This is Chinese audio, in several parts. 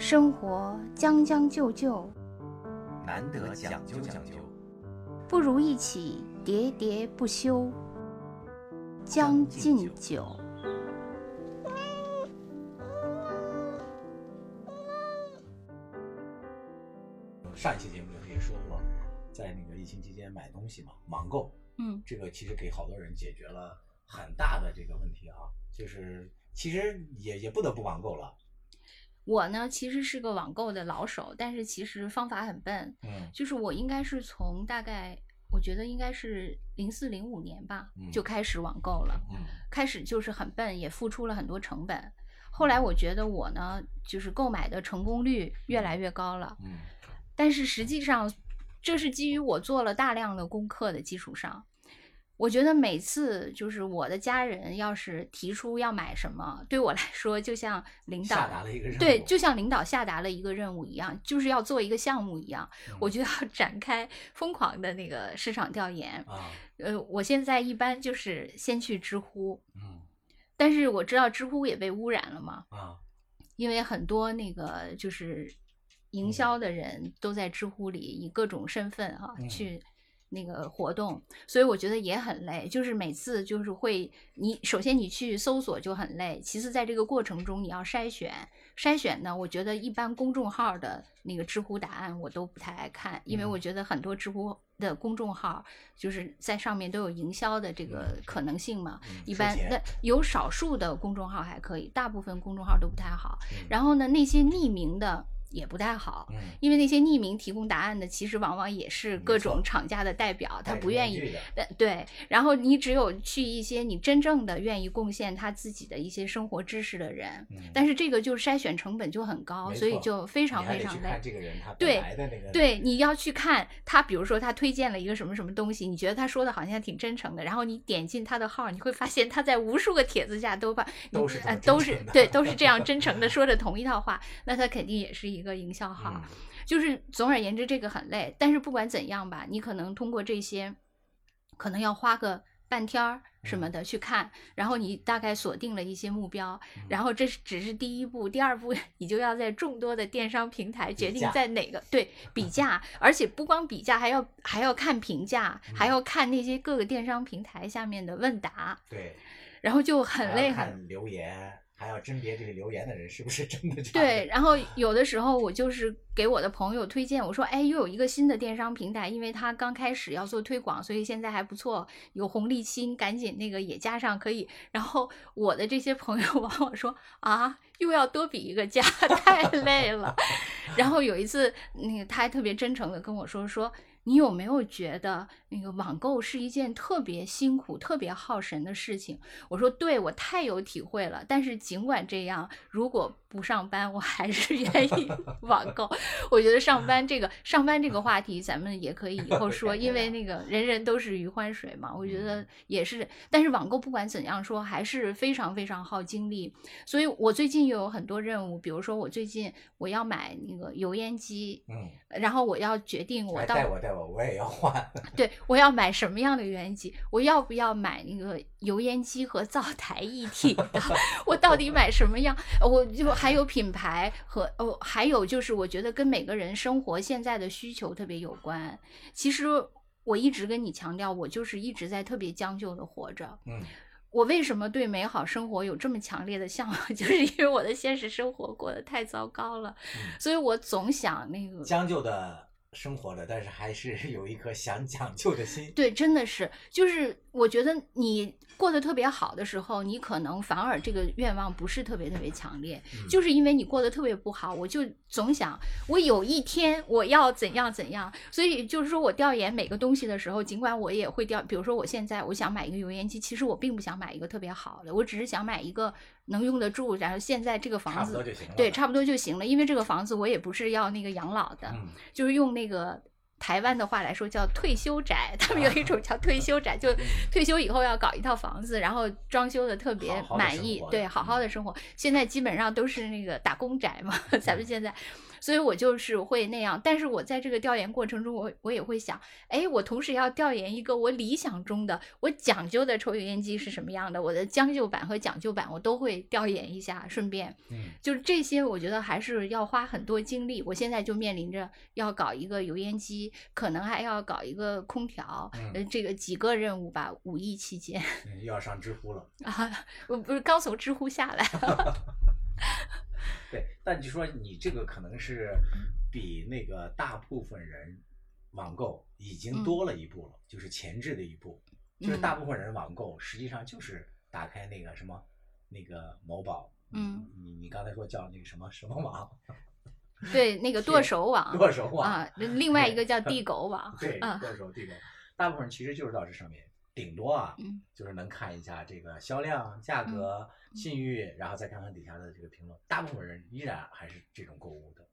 生活将将就就，难得讲究讲究，不如一起喋喋不休。将进酒，上一期节目也说过，在那个疫情期间买东西嘛，网购，嗯，这个其实给好多人解决了很大的这个问题啊，就是其实也也不得不网购了，我呢其实是个网购的老手，但是其实方法很笨，嗯就是我应该是从大概我觉得应该是零四零五年吧嗯就开始网购了，嗯开始就是很笨，也付出了很多成本。后来我觉得我呢，就是购买的成功率越来越高了，嗯但是实际上，这是基于我做了大量的功课的基础上。我觉得每次就是我的家人要是提出要买什么，对我来 说就像领导下达了一个任务，对，就像领导下达了一个任务一样，就是要做一个项目一样，嗯。我就要 展开疯狂的那个市场调研。啊，呃，我现在一般就是先去知乎，嗯。但是我知道知乎也被污染了嘛，啊，因为很多那个就是营销的人都在知乎里以各种身份啊、嗯。去那个活动，所以我觉得也很累。就是每次就是会，你首先你去搜索就很累，其次在这个过程中你要筛选，筛选呢，我觉得一般公众号的那个知乎答案我都不太爱看，因为嗯我觉得很多知乎的公众号就是在上面都有营销的这个可能性嘛。嗯一般那有少数的公众号还可以，大部分公众号都不太好。嗯然后呢，那些匿名的也不太好，嗯因为那些匿名提供答案的，其实往往也是各种厂家的代表，他不愿意。对，然后你只有去一些你真正的愿意贡献他自己的一些生活知识的人，嗯但是这个就筛选成本就很高，所以就非常非常累得去看。这个人他对对，你要去看他，比如说他推荐了一个什么什么东西，你觉得他说的好像挺真诚的，然后你点进他的号，你会发现他在无数个帖子下都把都是呃都是对都是这样真诚的 说着同一套话，那他肯定也是一个营销号。嗯就是总而言之，这个很累。但是不管怎样吧，你可能通过这些，可能要花个半天儿什么的去看，然后你大概锁定了一些目标，嗯然后这是只是第一步，第二步你就要在众多的电商平台决定在哪个对比价，而且不光比价，还要还要看评价，还嗯要看那些各个电商平台下面的问答，对，然后就很累很留言，还要甄别这个留言的人是不是真的。对，然后有的时候我就是给我的朋友推荐，我说，哎，又有一个新的电商平台，因为它刚开始要做推广，所以现在还不错，有红利期，你赶紧那个也加上可以。然后我的这些朋友 往往说啊，又要多比一个价，太累了。然后有一次，那个他还特别真诚的跟我说说。你有没有觉得那个网购是一件特别辛苦、特别耗神的事情？我说对，我太有体会了。但是尽管这样，如果不上班，我还是愿意 网购。我觉得上班这个上班这个话题，咱们也可以以后说，因为 那个人人都是余欢水嘛。我觉得也是，但是网购不管怎样说，还是非常非常耗精力。所以我最近又有很多任务，比如说我最近我要买那个油烟机，嗯，然后我要决定我来到带我带我，我也要换。对，我要买什么样的油烟机？我要不要买那个油烟机和灶台一体的？我到底买什么样？我就还有品牌和哦，还有就是我觉得跟每个人生活现在的需求特别有关。其实我一直跟你强调，我就是一直在特别将就的活着。嗯我为什么对美好生活有这么强烈的向往？就是因为我的现实生活过得太糟糕了，嗯，所以我总想那个将就的生活的，但是还是 有一颗想讲究的心。对，真的是，就是我觉得你过得特别好的时候，你可能反而这个愿望不是特别特别强烈，嗯就是因为你过得特别不好，我就总想我有一天我要怎样怎样。所以就是说我调研每个东西的时候，尽管我也会调，比如说我现在我想买一个油烟机，其实我并不想买一个特别好的，我只是想买一个能用得住，然后现在这个房子。对，差不多就行了，因为这个房子我也不是要那个养老的，嗯就是用那个台湾的话来说叫退休宅，他们有一种叫退休宅，就退休以后要搞一套房子，然后装修的特别满意，对，好好的生活。现在基本上都是那个打工宅嘛，咱们现在。所以我就是会那样，但是我在这个调研过程中，我我也会想，哎，我同时要调研一个我理想中的、我讲究的抽油烟机是什么样的，我的将就版和讲究版我都会调研一下，顺便嗯就是这些，我觉得还是要花很多精力。我现在就面临着要搞一个油烟机，可能还要搞一个空调，嗯呃，这个几个任务吧。五一期间要上知乎了。啊，我不是刚从知乎下来，对，但就说你这个可能是比那个大部分人网购已经嗯。多了一步了，就是前置的一步。就是嗯。大部分人网购实际上就是打开那个什么那个某宝，嗯，你你刚才说叫那个什么什么网，对那个 剁手网剁手网啊，另外一个叫 地狗网，对，啊，剁手地狗，大部分人其实就是到这上面，顶多啊，嗯就是能看一下这个销量、价格、信誉，然后再看看底下的这个评论。大部分人依然还是这种购物的，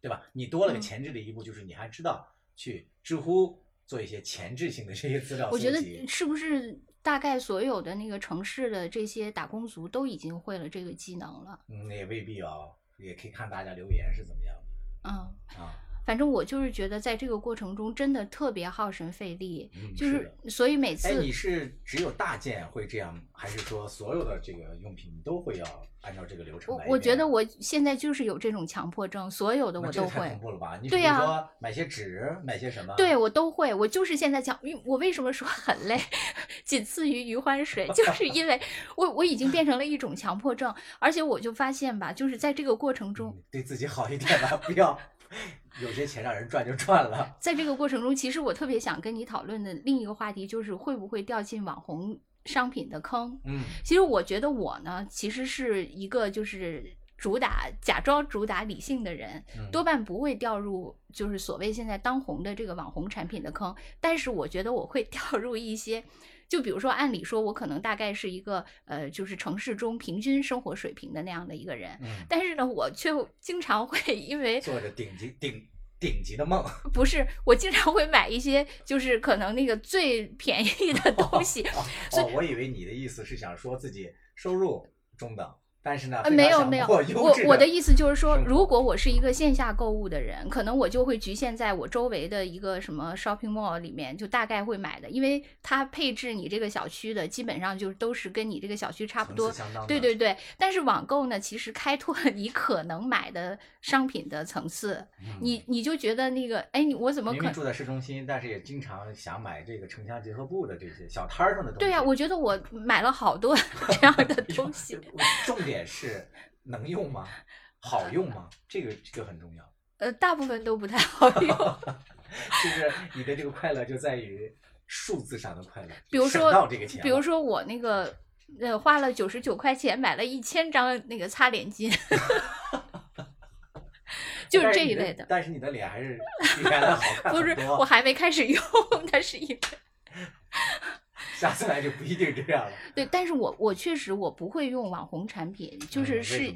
对吧？你多了个嗯前置的一步，就是你还知道去知乎做一些前置性的这些资料我觉得是不是大概所有的那个城市的这些打工族都已经会了这个技能了？嗯，那也未必哦，也可以看大家留言是怎么样嗯。的啊。反正我就是觉得，在这个过程中真的特别耗神费力，嗯就是所以每哎，次你是只有大件会这样，还是说所有的这个用品你都会要按照这个流程来？我我觉得我现在就是有这种强迫症，所有的我都会恐。怖了吧？你比对呀如说买些纸，买些什么？对，我都会，我就是现在讲，因为我为什么说很累，仅次于余欢水，就是因为 我我已经变成了一种强迫症，而且我就发现吧，就是在这个过程中，嗯，对自己好一点吧，不要有些钱让人赚就赚了。在这个过程中，其实我特别想跟你讨论的另一个话题就是会不会掉进网红商品的坑。嗯其实我觉得我呢，其实是一个就是主打假装主打理性的人，嗯多半不会掉入就是所谓现在当红的这个网红产品的坑。但是我觉得我会 掉入一些。就比如说，按理说，我可能大概是一个呃，就是城市中平均生活水平的那样的一个人，嗯，但是呢，我却经常会因为做着顶级顶顶级的梦。不是，我经常会买一些就是可能那个最便宜的东西，哦，我以为你的意思是想说自己收入中等，但是呢，没有没有，我我的意思就是说，如果我是一个线下购物的人，可能我就会局限在我周围的一个什么 shopping mall 里面，就大概会买的，因为它配置你这个小区的基本上就都是跟你这个小区差不多。对对对，但是网购呢，其实开拓了你可能买的商品的层次，嗯你你就觉得那个，哎，你我怎么可明明住在市中心，但是也经常想买这个城乡结合部的这些小摊儿上的东西。对呀、我觉得我买了好多 这样的东西。重点是能用吗？好用吗？这个这个很重要。呃，大部分都不太好用。就是你的这个快乐就在于数字上的快乐，比如说到这个钱，比如说我那个呃花了九十九块钱买了一千张那个擦脸巾，就是这一类的。但是你的脸还是比原来好看不是，我还没开始用，那是因为下次来就不一定这样了。对，但是我我确实我不会用网红产品，就是是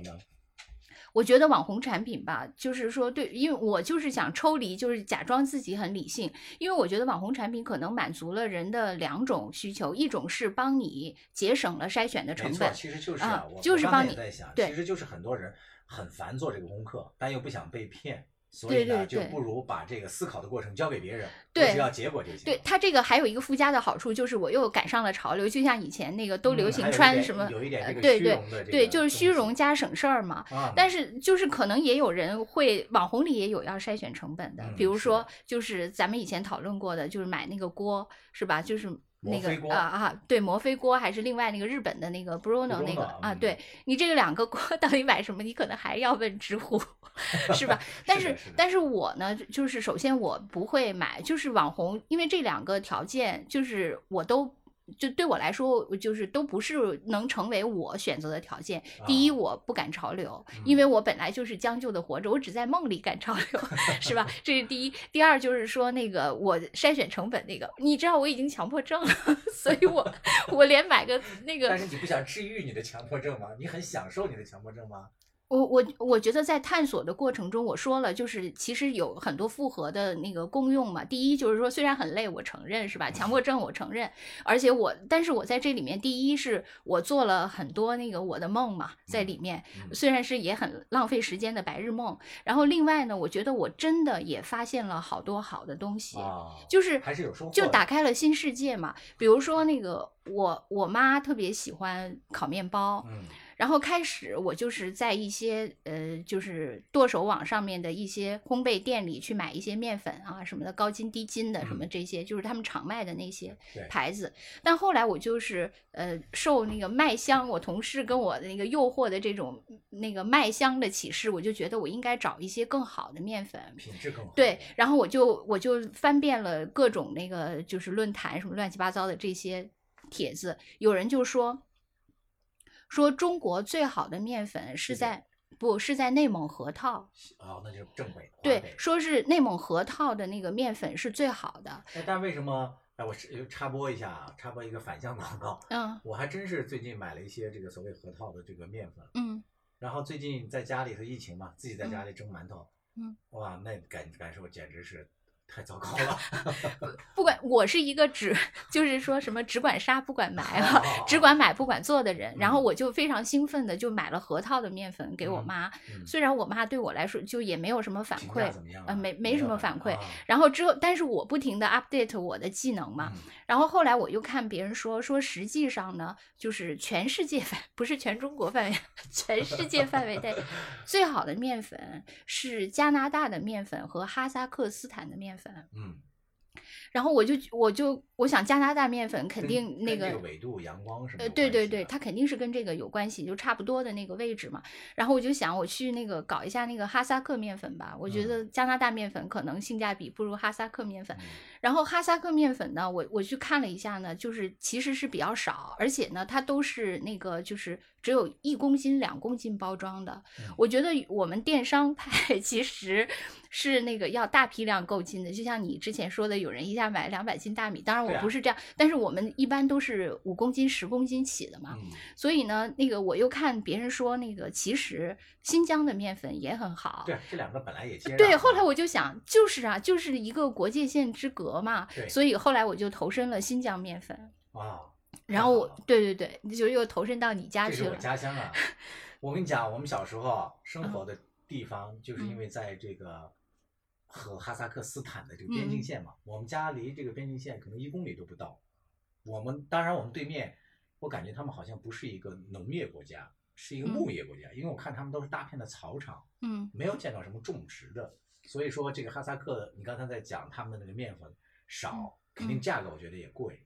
我觉得网红产品吧，就是说对，因为我就是想抽离，就是假装自己很理性，因为我觉得网红产品可能满足了人的两种需求，一种是帮你节省了筛选的成本，其实就是啊就是帮你也在想，对其实就是很多人很烦做这个功课，但又不想被骗，所对以呢，就对对不如把这个思考的过程交给别人，对我只要结果就行。对它这个还有一个附加的好处，就是我又赶上了潮流，就像以前那个都流行穿什么，有一点这个呃对对对，个就是虚荣加省事儿嘛。啊，但是就是可能也有人会，网红里也有要筛选成本的，嗯比如说就是咱们以前讨论过的，就是买那个锅是吧？就是那个啊啊，对，摩飞锅还是另外那个日本的那个 Bruno 那个啊，嗯对你这个两个锅到底买什么？你可能还要问知乎，是吧？但是但是我呢，就是首先我不会买，就是网红，因为这两个条件就是我都。就对我来说，我就是都不是能成为我选择的条件。第一，啊我不赶潮流，嗯因为我本来就是将就的活着，我只在梦里赶潮流，是吧？这是第一。第二就是说，那个我筛选成本那个，你知道我已经强迫症了，所以我 我连买个那个但是你不想治愈你的强迫症吗？你很享受你的强迫症吗？我我我觉得在探索的过程中，我说了，就是其实有很多复合的那个功用嘛。第一就是说，虽然很累，我承认是吧？强迫症我承认，而且我，但是我在这里面，第一是我做了很多那个我的梦嘛，在里面，嗯虽然是也很浪费时间的白日梦。然后另外呢，我觉得我真的也发现了好多好的东西。啊，就是还是有收获就打开了新世界嘛。比如说那个我我妈特别喜欢烤面包，嗯然后开始我就是在一些呃就是剁手网上面的一些烘焙店里去买一些面粉啊什么的高筋低筋的什么嗯这些，就是他们常卖的那些牌子。但后来我就是呃受那个麦香，我同事跟我的那个诱惑的这种那个麦香的启示，我就觉得我应该找一些更好的面粉。品质更好。对，然后我就我就翻遍了各种那个就是论坛什么乱七八糟的这些帖子，有人就说说中国最好的面粉是在不是在内蒙河套，哦，那就是正北。华对，说是内蒙河套的那个面粉是最好的，哎，但为什么？哎，我是插播一下啊，插播一个反向广告。嗯我还真是最近买了一些这个所谓核桃的这个面粉，嗯然后最近在家里头疫情嘛，自己在家里蒸馒头，嗯，哇，那感感受简直是太糟糕了。不管我是一个只就是说什么只管杀不管埋啊，只管买不管做的人，然后嗯。我就非常兴奋的就买了核桃的面粉给我嗯妈，嗯。虽然我妈对我来说就也没有什么反馈？呃没？没什么反馈。啊然后之后，但是我不停的 update 我的技能嘛，嗯。然后后来我又看别人说，说实际上呢，就是全世界范，不是全中国范围，全世界范围内 最好的面粉是加拿大的面粉和哈萨克斯坦的面粉。嗯，然后我就我就我想加拿大面粉肯定那个纬度、阳光什么呃，对对对，它肯定是跟这个有关系，就差不多的那个位置嘛。然后我就想，我去那个搞一下那个哈萨克面粉吧。我觉嗯得加拿大面粉可能性价比不如哈萨克面粉。嗯然后哈萨克面粉呢，我我去看了一下呢，就是其实是比较少，而且呢，它都是那个就是只有一公斤、两公斤包装的。嗯我觉得我们电商派 其实是那个要大批量购进的，就像你之前说的，有人一下买两百斤大米，当然我不是这样，但是我们一般都是五公斤、十公斤起的嘛。嗯所以呢，那个我又看别人说，那个其实新疆的面粉也很好。对，这两个本来也接壤对，后来我就想，就是啊，就是一个国界线之隔嘛对，所以后来我就投身了新疆面粉，哇，然后我对对对，就又投身到你家这是我去了。家乡啊！我跟你讲，我们小时候啊生嗯活的地方，就是因为在这个和哈萨克斯坦的这个边境嗯线嘛，我们家离这个边境线可能一公里都不到。我们当然，我们对面，我感觉他们好像不是一个农业国家，是一个嗯牧业国家，因为我看他们都是大片的草场，嗯没有见到什么种植的。所以说，这个哈萨克，你刚才在讲他们的那个面粉少，肯定嗯价格我觉得也贵。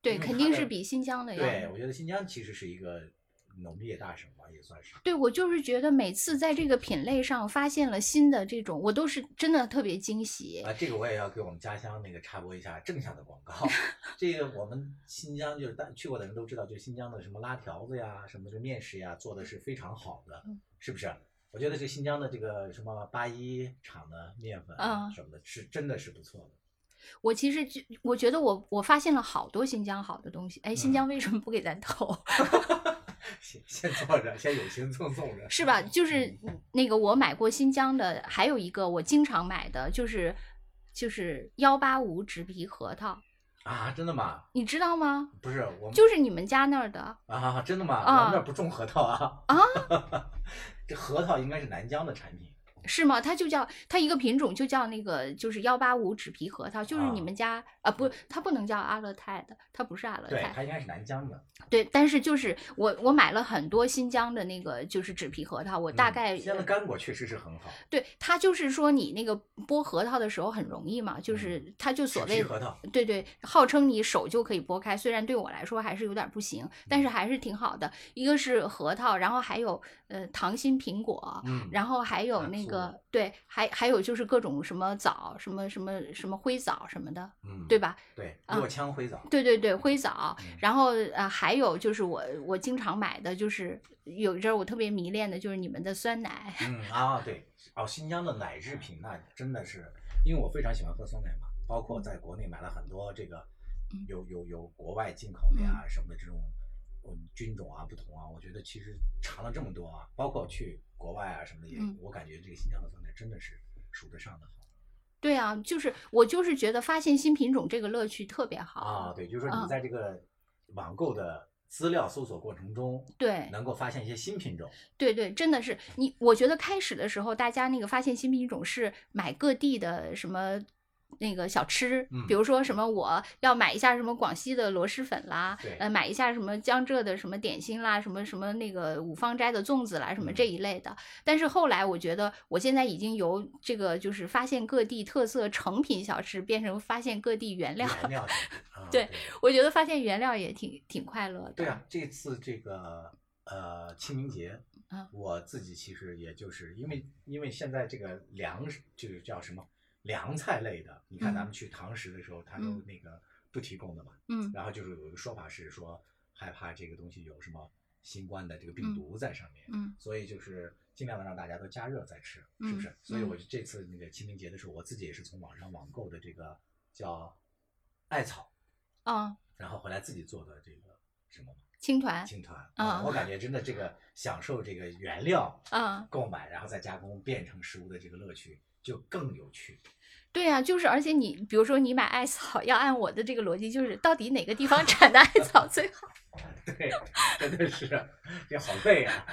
对，肯定是比新疆的要。对，我觉得新疆其实是一个农业大省吧，也算是。对，我就是觉得每次在这个品类上发现了新的这种，我都是真的特别惊喜。啊，这个我也要给我们家乡那个插播一下正向的广告。这个我们新疆就是大去过的人都知道，就新疆的什么拉条子呀、什么这面食呀，做的是非常好的嗯，是不是？我觉得这新疆的这个什么八一厂的面粉啊嗯什么的，是真的是不错的。我其实就我觉得我我发现了好多新疆好的东西。哎，新嗯疆为什么不给咱投？先先做着，先有心赠送着，是吧？就是嗯那个我买过新疆的，还有一个我经常买的就是就是幺八五纸皮核桃，啊，真的吗？你知道吗？不是我们就是你们家那儿的啊，真的吗？啊我们那儿不种核桃啊啊，这核桃应该是南疆的产品。是吗？它就叫它一个品种就叫那个就是幺八五纸皮核桃，就是你啊们家啊不，它不能叫阿勒泰的，它不是阿勒对，泰。它应该是南疆的。对，但是就是我我买了很多新疆的那个就是纸皮核桃，我大嗯概、新疆的干果确实是很好。对它就是说你那个剥核桃的时候很容易嘛，就是它就所谓纸皮核桃，对对，号称你手就可以剥开，虽然对我来说还是有点不行，但是还是挺好的。一个是核桃，然后还有呃糖心苹果，嗯然后还有那个醋对，还还有就是各种什么枣，什么什么什么灰枣什么的，嗯，对？吧？对，啊落枪灰枣。对对对，灰枣嗯，然后呃还有就是我我经常买的就是有一阵儿我特别迷恋的就是你们的酸奶，嗯啊，对，哦，新疆的奶制品那真的是，因为我非常喜欢喝酸奶嘛，包括在国内买了很多这个嗯有有有国外进口的呀什么的这种嗯菌种啊不同啊，我觉得其实尝了这么多啊，包括去国外啊什么的也，嗯我感觉这个新疆的酸菜真的是数得上的好对啊，就是我就是觉得发现新品种这个乐趣特别好啊。对，就是说你嗯在这个网购的资料搜索过程中，对能够发现一些新品种。对对，真的是你。我觉得开始的时候，大家那个发现新品种是买各地的什么那个小吃，嗯比如说什么我要买一下什么广西的螺蛳粉啦对，呃，买一下什么江浙的什么点心啦，什么什么那个五芳斋的粽子啦，什么这嗯一类的。但是后来我觉得，我现在已经由这个就是发现各地特色成品小吃，变成发现各地原料。原料啊，对我觉得发现原料也挺挺快乐的。对啊，这次这个呃清明节嗯，我自己其实也就是因为因为现在这个粮食就是叫什么凉菜类的，你看咱嗯。们去堂食的时候，它都嗯那个不提供的嘛。嗯。然后就是有一个说法是说害怕这个东西有什么新冠的这个病嗯毒在上面，嗯。所以就是尽量的让大家都加热再吃，是不嗯？是？所以嗯我就这次那个清明节的时候，我自己也是从网上网购的这个叫艾草，啊，然后回来自己做的这个什么青团青团，啊我感觉真的这个享受这个原料啊。购买，然后再加工变成食物的这个乐趣就更有趣。对呀、就是而且你比如说你买艾草，要按我的这个逻辑，就是到底哪个地方产的艾草最好？对，真的是这好累啊。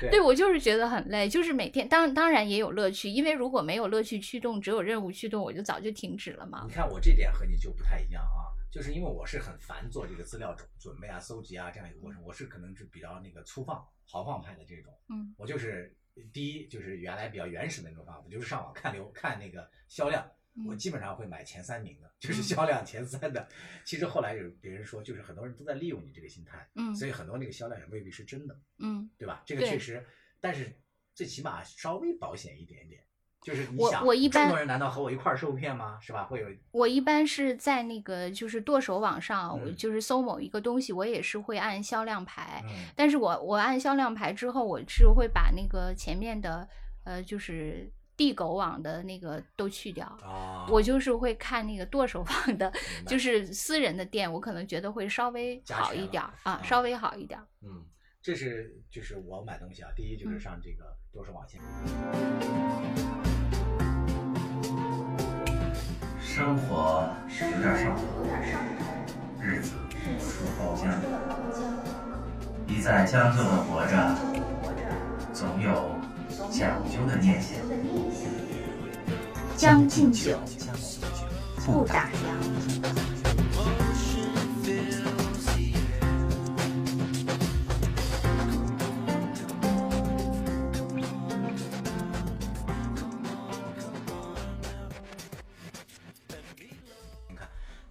对对我就是觉得很累，就是每天当当然也有乐趣，因为如果没有乐趣驱动，只有任务驱动，我就早就停止了嘛你。看我这点和你就不太一样啊，就是因为我是很烦做这个资料准准备啊、搜集啊这样一个过程，我是可能是比较那个粗放、豪放派的这种。嗯我就是第一就是原来比较原始的那种方法，就是上网看流看那个销量，我嗯基本上会买前三名的，就是嗯销量前三的。其实后来有别人说，就是很多人都在利用你这个心态，嗯所以很多那个销量也未必是真的，嗯，对吧？这个确实，但是最起码稍微保险一点点。就是你我想，我一般这么多人难道和我一块儿受骗吗？是吧？会有我一般是在那个就是剁手网上，我嗯就是搜某一个东西，我也是会按销量排。嗯但是我我按销量排之后，我是会把那个前面的呃就是地狗网的那个都去掉。啊，我就是会看那个剁手网的，就是私人的店，我可能觉得会稍微好一点儿啊啊，稍微好一点儿。嗯，这是就是我买东西啊，第一就是嗯上这个多手网线。生活有点上头，日子说包浆。你在将就的活着，总有讲究的念想。将进酒，不打烊。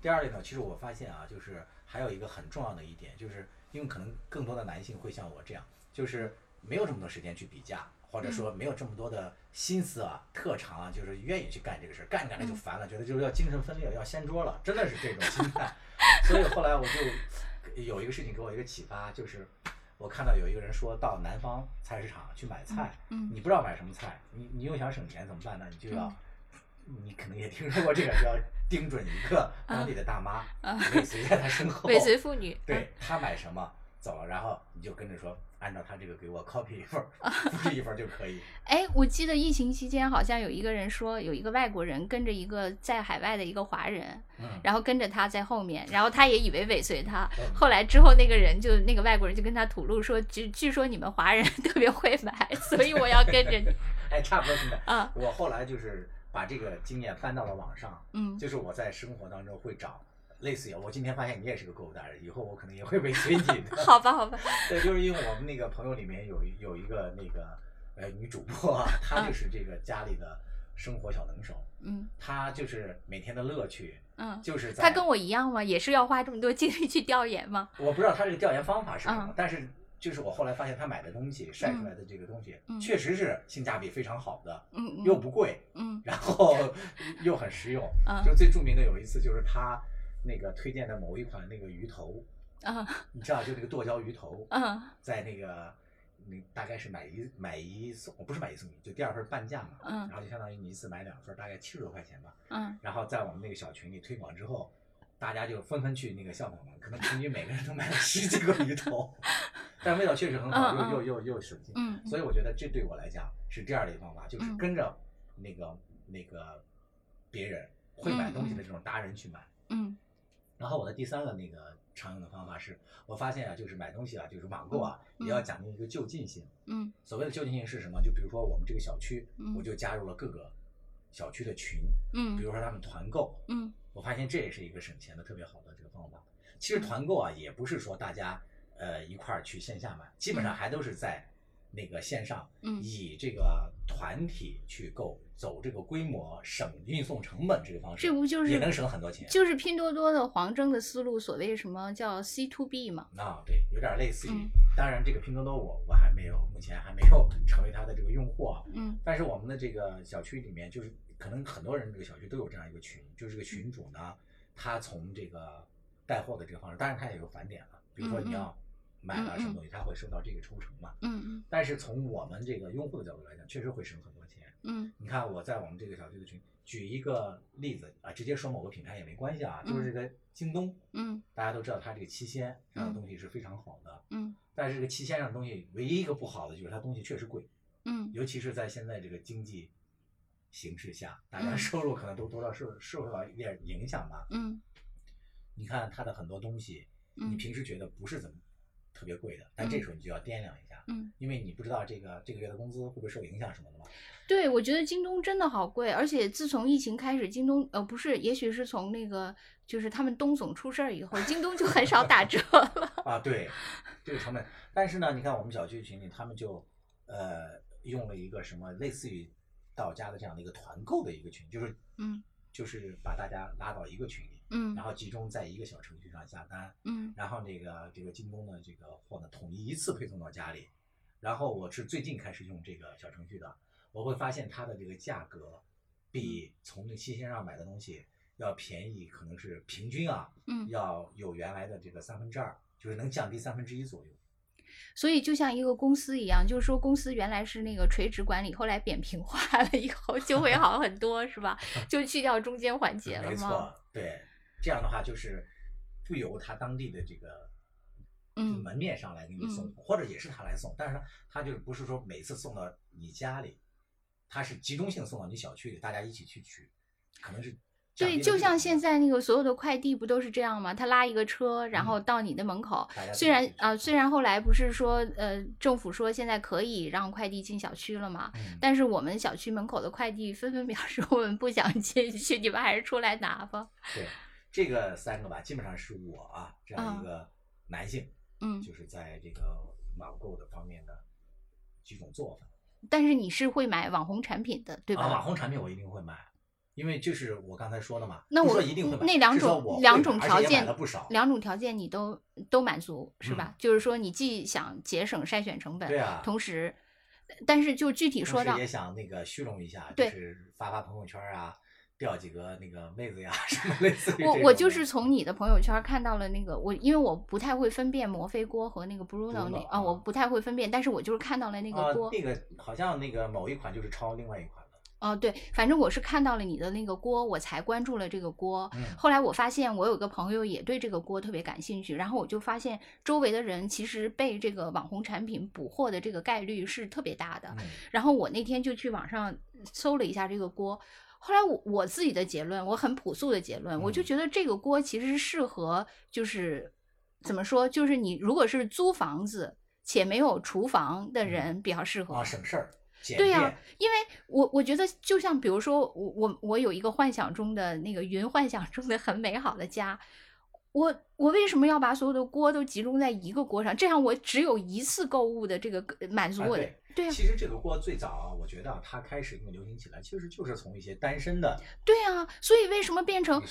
第二类呢，其实我发现啊，就是还有一个很重要的一点，就是因为可能更多的男性会像我这样，就是没有这么多时间去比价，或者说没有这么多的心思啊、特长啊，就是愿意去干这个事儿，干着干着就烦了，觉得就是要精神分裂，要掀桌了，真的是这种心态。所以后来我就有一个事情给我一个启发，就是我看到有一个人说到南方菜市场去买菜，嗯你不知道买什么菜，你你又想省钱怎么办呢？你就要，嗯你可能也听说过这个，叫盯准一个 当地的大妈，啊尾随在他身后，尾随妇女。对他买什么走了，然后你就跟着说，按照他这个给我 copy 一份儿，复制一份儿就可以。哎，我记得疫情期间好像有一个人说，有一个外国人跟着一个在海外的一个华人，嗯，然后跟着他在后面，然后他也以为尾随他嗯。后来之后，那个人就那个外国人就跟他吐露说，据据说你们华人 特别会买，所以我要跟着你。哎，差不多现在。啊，我后来就是把这个经验搬到了网上，嗯就是我在生活当中会找类似于，我今天发现你也是个购物达人，以后我可能也会尾随你的。好吧，好吧，对，就是因为我们那个朋友里面有有一个那个呃女主播啊，她就是这个家里的生活小能手，嗯她就是每天的乐趣嗯。就是在他跟我一样吗？也是要花这么多精力去调研吗？我不知道她这个调研方法是什么，嗯但是就是我后来发现他买的东西晒出来的这个东西，嗯确实是性价比非常好的，又不贵，嗯。然后又很实用。嗯。就最著名的有一次就是他那个推荐的某一款那个鱼头，嗯。你知道就那个剁椒鱼头，嗯。在那个你大概是买一买一送，不是买一送一，就第二份半价嘛，嗯。然后就相当于你一次买两份，大概七十多块钱吧。嗯。然后在我们那个小群里推广之后，大家就纷纷去那个校友们，可能平均每个人都买了十几个鱼头，但味道确实很好，又又又又省心。嗯所以我觉得这对我来讲是第二类方法，就是嗯跟着那个那个别人会买东西的这种达人去买。嗯然后我的第三个那个常用的方法是，我发现啊，就是买东西啊，就是网购啊，嗯也要讲究一个就近性。嗯所谓的就近性是什么？就比如说我们这个小区，嗯我就加入了各个小区的群，比嗯如说他们团购，嗯我发现这也是一个省钱的特别好的这个方法。其实团购啊，也不是说大家呃一块儿去线下买，基本上还都是在那个线上，嗯以这个团体去购，走这个规模、省运送成本这个方式，这不就是也能省很多钱。就是拼多多的黄峥的思路，所谓什么叫 C to B 嘛？啊，对，有点类似于。嗯当然，这个拼多多我我还没有，目前还没有成为它的这个用户啊。嗯但是我们的这个小区里面，就是可能很多人这个小区都有这样一个群，就是这个群主呢，他从这个带货的这个方式，当然他也有返点了，比如说你要买了什么东西，它会收到这个抽成嘛。嗯嗯。但是从我们这个用户的角度来讲，确实会省很多钱。嗯。你看我在我们这个小区的群，举一个例子啊，直接说某个品牌也没关系啊，就是这个京东，嗯。大家都知道它这个七鲜上的东西是非常好的，嗯。但是这个七鲜上的东西唯一一个不好的就是它东西确实贵，嗯。尤其是在现在这个经济形势下，大家嗯。收入可能都多少受受到一点影响吧。嗯。你看它的很多东西，嗯。你平时觉得不是怎么特别贵的，但这时候你就要掂量一下，嗯，因为你不知道这个这个月的工资会不会受影响什么的嘛。对，我觉得京东真的好贵，而且自从疫情开始，京东呃不是，也许是从那个就是他们东总出事儿以后，京东就很少打折了。啊，对，这个成本。但是呢，你看我们小区群里，他们就呃用了一个什么类似于到家的这样的一个团购的一个群，就是嗯就是把大家拉到一个群里，嗯然后集中在一个小程序上下单，嗯然后那个这个京东的这个货呢统一一次配送到家里。然后我是最近开始用这个小程序的，我会发现它的这个价格比从那新鲜上买的东西要便宜，可能是平均啊，嗯，要有原来的这个三分之二，就是能降低三分之一左右。所以就像一个公司一样，就是说公司原来是那个垂直管理，后来扁平化了以后就会好很多，是吧？就去掉中间环节了吗？没错，对，这样的话就是不由他当地的这个嗯门面上来给你送，嗯或者也是他来送，但是他他就是不是说每次送到你家里，他是集中性送到你小区里，大家一起去取，可能是对，就像现在那个所有的快递不都是这样吗？他拉一个车，然后嗯到你的门口。虽然啊、虽然后来不是说呃，政府说现在可以让快递进小区了嘛，嗯但是我们小区门口的快递纷纷表示我们不想进去，你们还是出来拿吧。对这个三个吧，基本上是我啊这样一嗯个男性，嗯，就是在这个网购的方面的几种做法。但是你是会买网红产品的，对吧？啊，网红产品我一定会买，因为就是我刚才说的嘛，那我说一定会买，那两种两种条件。两种条件你都都满足是吧？嗯就是说你既想节省筛选成本，对啊同时，但是就具体说也想那个虚荣一下，就是发发朋友圈啊，钓几个那个妹子呀，什么类似于我我就是从你的朋友圈看到了那个我，因为我不太会分辨摩飞锅和那个 Bruno 那啊，我啊不太会分辨，但是我就是看到了那啊个锅，那个好像那个某一款就是抄另外一款的，哦，对，反正我是看到了你的那个锅，我才关注了这个锅。嗯后来我发现我有个朋友也对这个锅特别感兴趣，然后我就发现周围的人其实被这个网红产品捕获的这个概率是特别大的。嗯然后我那天就去网上搜了一下这个锅，后来我我自己的结论，我很朴素的结论，我就嗯觉得这个锅其实适合就是怎么说，就是你如果是租房子且没有厨房的人比较适合。啊省事儿，对呀、便因为我我觉得就像比如说我我我有一个幻想中的那个云幻想中的很美好的家，我我为什么要把所有的锅都集中在一个锅上？这样我只有一次购物的这个呃满足我的。啊对呀啊，其实这个锅最早啊，我觉得啊它开始流行起来，其实就是从一些单身的对啊，所以为什么变成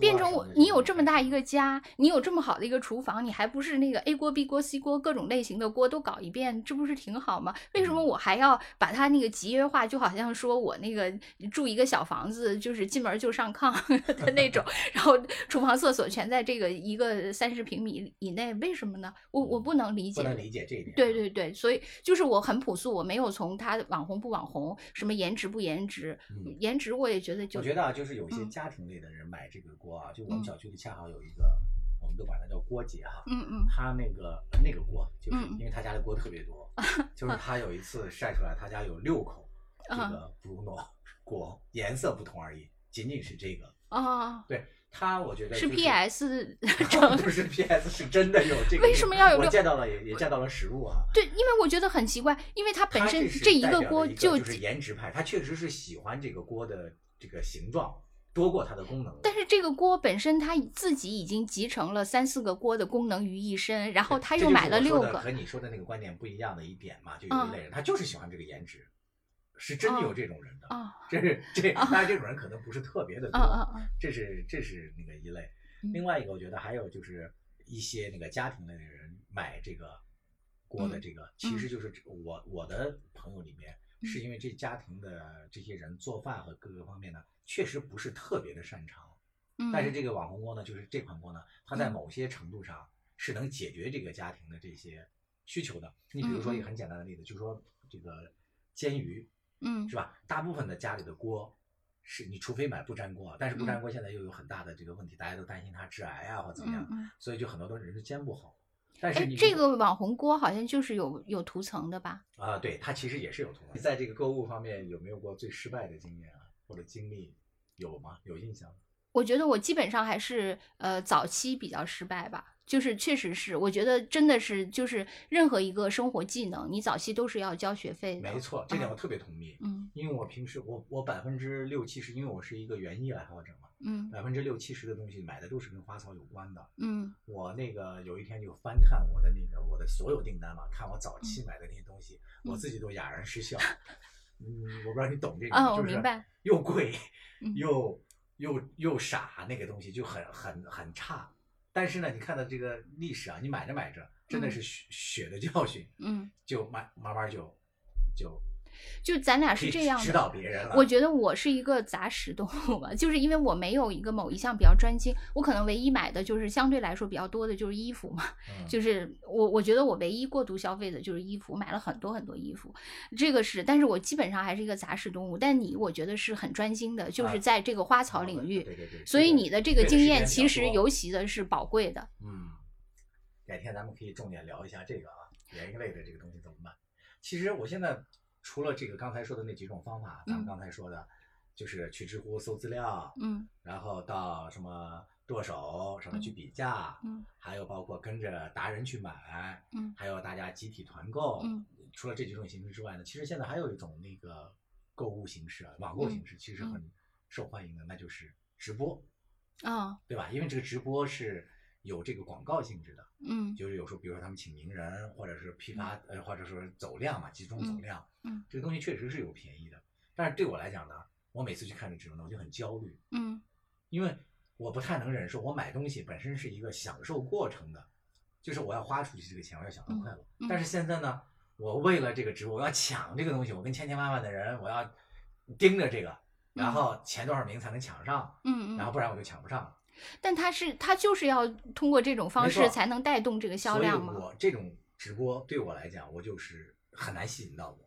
变成我？你有这么大一个家，你有这么好的一个厨房，你还不是那个 A 锅、B 锅、C 锅各种类型的锅都搞一遍，这不是挺好吗？为什么嗯我还要把它那个集约化？就好像说我那个住一个小房子，就是进门就上炕 的那种，然后厨房、厕所全在这个一个三十平米以内，为什么呢？我我不能理解。不能理解这一点啊。对对对，所以就是我很朴素，我没有从他网红不网红，什么颜值不颜值，嗯颜值我也觉得就我觉得啊，就是有一些嗯家庭类的人买这个锅啊，就我们嗯小区里恰好有一个我们都管它叫锅姐哈。嗯嗯他那个那个锅，就是嗯因为他家的锅特别多，就是他有一次晒出来，他家有六口这嗯个 Bruno 锅，颜色不同而已，仅仅是这个。啊，对他，我觉得、是就 PS 不是 PS，是真的有这个。为什么要有六我见到了，也也见到了实物啊。对，因为我觉得很奇怪，因为它本身这一个锅就就是颜值派，他确实是喜欢这个锅的这个形状多过它的功能。但是这个锅本身它自己已经集成了三四个锅的功能于一身，然后他又买了六个，和你说的那个观点不一样的一点嘛，就有嗯一类人，他就是喜欢这个颜值，是真有这种人的。啊这是这，但是这种人可能不是特别的多！这是这是那个一类。嗯另外一个，我觉得还有就是一些那个家庭类的人买这个锅的嗯这个，其实就是我我的朋友里面，嗯是因为这家庭的这些人做饭和各个方面呢，确实不是特别的擅长。嗯，但是这个网红锅呢，就是这款锅呢，它在嗯某些程度上是能解决这个家庭的这些需求的。你比如说一个很简单的例子，就是说这个煎鱼，嗯是吧？大部分的家里的锅是你除非买不粘锅，但是不粘锅现在又有很大的这个问题，大家都担心它致癌啊或怎么样，所以就很多的人是煎不好。但是这个网红锅好像就是有有涂层的吧？啊、对它其实也是有同你在这个购物方面有没有过最失败的经验啊，或者经历有吗？有印象吗？我觉得我基本上还是呃早期比较失败吧，就是确实是，我觉得真的是就是任何一个生活技能，你早期都是要交学费的。没错，这点我特别同意。嗯因为我平时我我百分之六七十，因为我是一个园艺爱好者嘛，嗯百分之六七十的东西买的都是跟花草有关的。嗯我那个有一天就翻看我的那个我的所有订单嘛，看我早期买的那些东西，嗯我自己都哑然失笑。嗯，我不知道你懂这个啊吗？就是我明白又贵嗯又又又傻，那个东西就很很很差。但是呢，你看到这个历史啊，你买着买着，真的嗯。是血血的教训，嗯，就慢慢慢就就就咱俩是这样指导的。别人了。我觉得我是一个杂食动物吧，就是因为我没有一个某一项比较专精，我可能唯一买的就是相对来说比较多的就是衣服嘛，嗯就是我我觉得我唯一过度消费的就是衣服，买了很多很多衣服，这个是，但是我基本上还是一个杂食动物。但你我觉得是很专精的，就啊是在这个花草领域，对对对，所以你的这个经验其实尤其的是宝贵的。嗯，改天咱们可以重点聊一下这个啊，园艺类的这个东西怎么办。其实我现在除了这个刚才说的那几种方法，咱们嗯。刚才说的，就是去知乎搜资料，嗯。然后到什么剁手什么去比价，嗯还有包括跟着达人去买，嗯。还有大家集体团购。嗯。除了这几种形式之外呢，其实现在还有一种那个购物形式啊，网购形式其实嗯。很受欢迎的，那就是直播，啊对吧？因为这个直播是有这个广告性质的。嗯就是有时候，比如说他们请名人，或者是批发，呃，或者说走量嘛，集中走量，嗯这个东西确实是有便宜的。但是对我来讲呢，我每次去看这直播呢，我就很焦虑，嗯因为我不太能忍受我买东西本身是一个享受过程的，就是我要花出去这个钱，我要享受快乐。但是现在呢，我为了这个直播，我要抢这个东西，我跟千千万万的人，我要盯着这个，然后前多少名才能抢上，嗯嗯，然后不然我就抢不上了。但他是他就是要通过这种方式才能带动这个销量吗？我这种直播对我来讲，我就是很难吸引到我。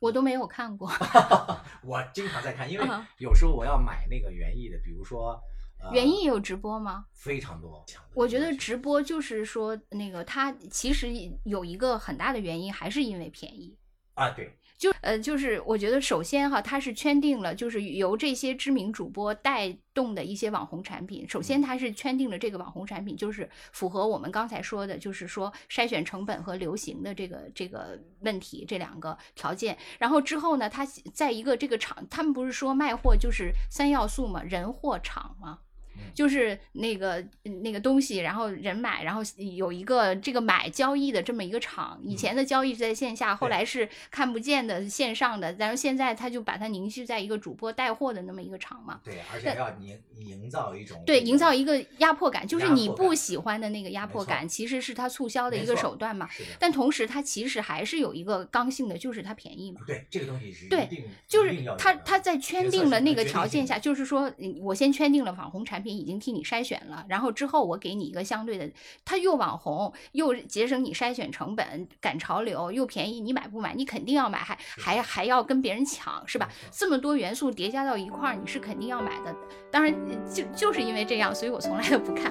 我都没有看过。我经常在看，因为嗯有时候我要买那个园艺的，比如说，呃、园艺有直播吗？非常多。我觉得直播就是说，那个它其实有一个很大的原因，还是因为便宜。啊，对，就呃，就是我觉得首先哈，它是圈定了，就是由这些知名主播带动的一些网红产品。首先，嗯它是圈定了这个网红产品，就是符合我们刚才说的，就是说筛选成本和流行的这个这个问题这两个条件。然后之后呢，它在一个这个厂，他们不是说卖货就是三要素嘛，人货场嘛。嗯就是那个那个东西，然后人买，然后有一个这个买交易的这么一个场。以前的交易是在线下，后来是看不见的线上的，然后现在他就把它凝聚在一个主播带货的那么一个场嘛。对，而且要营营造一种对，营造一个压迫感，就是你不喜欢的那个压迫感，其实是它促销的一个手段嘛。但同时，它其实还是有一个刚性的，就是它便宜嘛。对这个东西是对就是他他在圈定了那个条件下，就是说，嗯我先圈定了网红产产品已经替你筛选了，然后之后我给你一个相对的，它又网红，又节省你筛选成本，赶潮流，又便宜，你买不买？你肯定要买，还还还要跟别人抢，是吧？这么多元素叠加到一块儿，你是肯定要买的。当然，就就是因为这样，所以我从来都不看。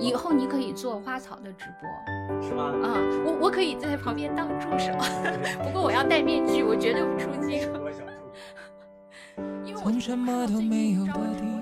以后你可以做花草的直播，是吗？啊，我我可以在旁边当助手，不过我要戴面具，我绝对不出镜。从什么都没有的地方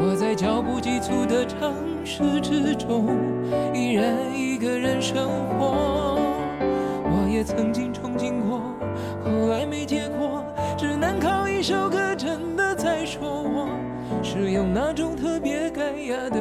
我在脚步急促的城市之中，依然一个人生活。我也曾经憧憬过，后来没结果，只能靠一首歌真的在说我，是用那种特别干哑的。